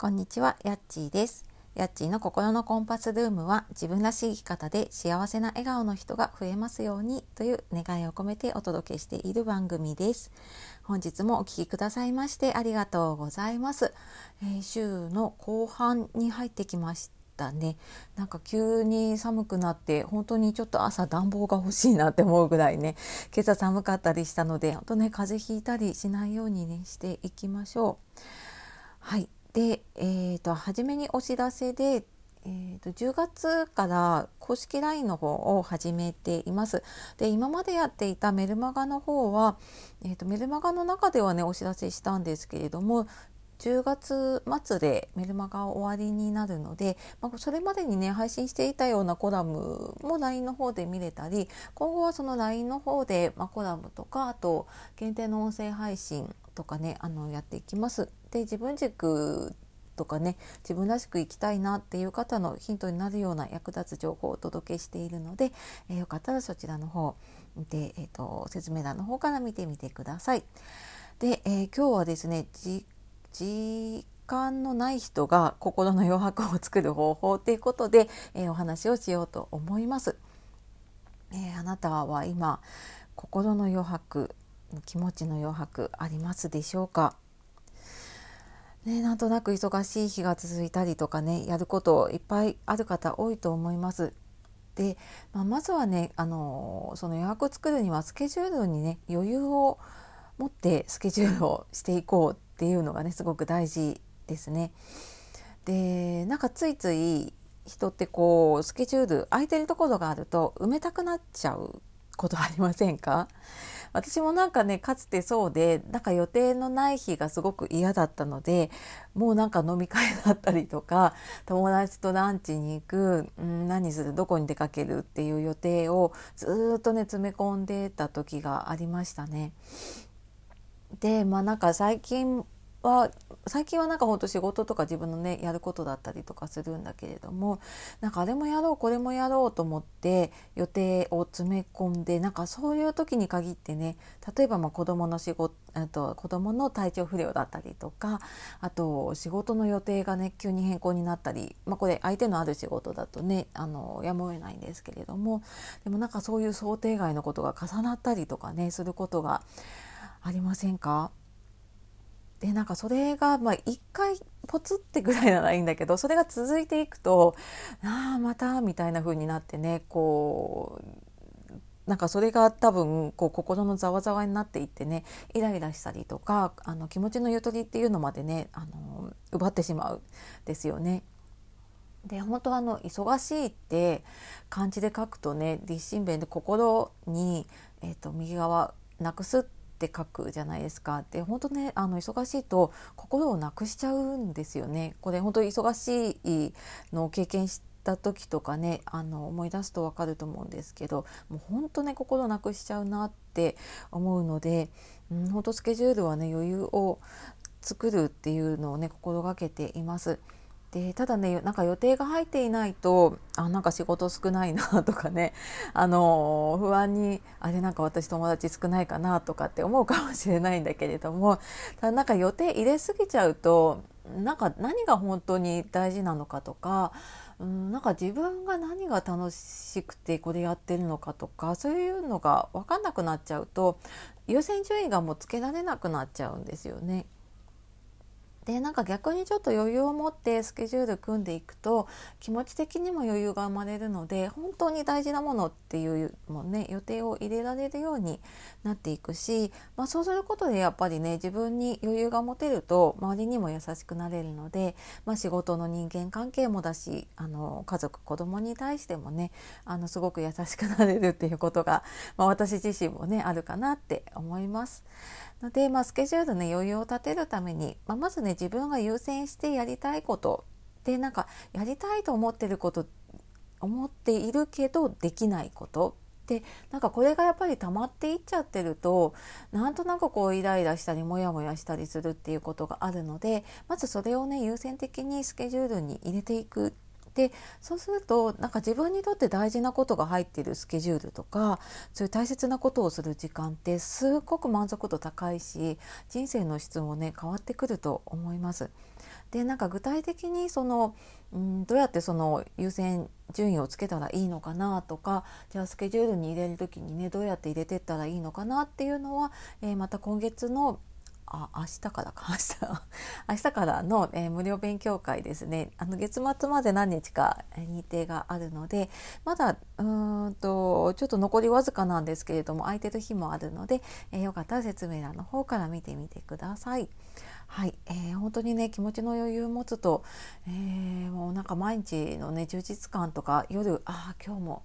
こんにちは、やっちーです。やっちーの心のコンパスルームは自分らしい生き方で幸せな笑顔の人が増えますようにという願いを込めてお届けしている番組です。本日もお聴きくださいましてありがとうございます。えー、週の後半に入ってきました。ね、なんか急に寒くなって本当にちょっと朝暖房が欲しいなって思うぐらいね今朝寒かったりしたので本当ね風邪ひいたりしないようにねしていきましょう。はいで、えーと、初めにお知らせで、えーと、10月から公式 LINE の方を始めています。で今までやっていたメルマガの方は、えーと、メルマガの中ではねお知らせしたんですけれども10月末でメルマガ終わりになるので、まあ、それまでにね配信していたようなコラムも LINE の方で見れたり今後はその LINE の方で、まあ、コラムとかあと限定の音声配信とかねあのやっていきます。で自分軸とかね自分らしく生きたいなっていう方のヒントになるような役立つ情報をお届けしているので、えー、よかったらそちらの方で、えーと、説明欄の方から見てみてください。で、えー、今日はですね時間のない人が心の余白を作る方法ということで、えー、お話をしようと思います。えあなたは今心の余白気持ちの余白ありますでしょうか？ね、なんとなく忙しい日が続いたりとかねやることいっぱいある方多いと思います。で、まあ、まずはねあのその予約を作るにはスケジュールにね余裕を持ってスケジュールをしていこうっていうのがねすごく大事ですね。でなんかついつい人ってこうスケジュール空いてるところがあると埋めたくなっちゃうことありませんか？私もなんかねかつてそうでなんか予定のない日がすごく嫌だったのでもうなんか飲み会だったりとか友達とランチに行く、うん、何するどこに出かけるっていう予定をずっとね詰め込んでた時がありましたね。でまあなんか最近は最近はなんかほんと仕事とか自分のねやることだったりとかするんだけれどもなんかあれもやろうこれもやろうと思って予定を詰め込んでなんかそういう時に限ってね例えばまあ子供の仕事あと子供の体調不良だったりとかあと仕事の予定がね急に変更になったり、まあ、これ相手のある仕事だとねあのやむを得ないんですけれどもでもなんかそういう想定外のことが重なったりとかねすることがありませんか？でなんかそれがまあ一回ポツってぐらいならいいんだけどそれが続いていくとああまたみたいな風になってねこうなんかそれが多分こう心のざわざわになっていってねイライラしたりとかあの気持ちのゆとりっていうのまでねあの奪ってしまうですよね。で本当あの忙しいって漢字で書くとね立身弁で心に、えーと右側なくすってって書くじゃないですか。で本当ねあの忙しいと心をなくしちゃうんですよね。これ本当忙しいのを経験した時とかねあの思い出すと分かると思うんですけどもう本当ね心なくしちゃうなって思うので、うん、本当スケジュールはね余裕を作るっていうのをね心がけています。でただねなんか予定が入っていないとあなんか仕事少ないなとかね あの不安にあれなんか私友達少ないかなとかって思うかもしれないんだけれどもただなんか予定入れすぎちゃうとなんか何が本当に大事なのかとか、うん、なんか自分が何が楽しくてこれやってるのかとかそういうのが分かんなくなっちゃうと優先順位がもうつけられなくなっちゃうんですよね。でなんか逆にちょっと余裕を持ってスケジュール組んでいくと気持ち的にも余裕が生まれるので本当に大事なものっていうもね予定を入れられるようになっていくし、まあ、そうすることでやっぱりね自分に余裕が持てると周りにも優しくなれるので、まあ、仕事の人間関係もだしあの家族子供に対してもねあのすごく優しくなれるっていうことが、まあ、私自身もねあるかなって思います。ので、まあ、スケジュールね余裕を立てるために、まあ、まずね自分が優先してやりたいこと。でなんかやりたいと思ってること思っているけどできないこと。でなんかこれがやっぱり溜まっていっちゃってるとなんとなくこうイライラしたりモヤモヤしたりするっていうことがあるのでまずそれをね優先的にスケジュールに入れていくでそうするとなんか自分にとって大事なことが入っているスケジュールとかそういう大切なことをする時間ってすっごく満足度高いし人生の質もね変わってくると思います。でなんか具体的にそのうんどうやってその優先順位をつけたらいいのかなとかじゃあスケジュールに入れる時にねどうやって入れてったらいいのかなっていうのは、えー、また今月のあ明日からか。明日 明日からの、えー、無料勉強会ですね。あの月末まで何日か日程があるのでまだうんとちょっと残りわずかなんですけれども空いてる日もあるので、えー、よかったら説明欄の方から見てみてください。はい、えー、本当にね気持ちの余裕を持つと、えー、もうなんか毎日のね充実感とか夜ああ今日も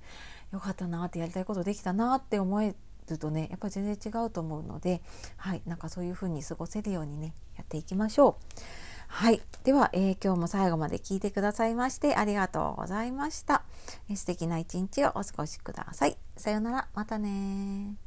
よかったなってやりたいことできたなって思えるとねやっぱり全然違うと思うので、はい、なんかそういう風に過ごせるようにねやっていきましょう。はい。では、えー、今日も最後まで聞いてくださいましてありがとうございました。えー、素敵な一日をお過ごしください。さようなら。またね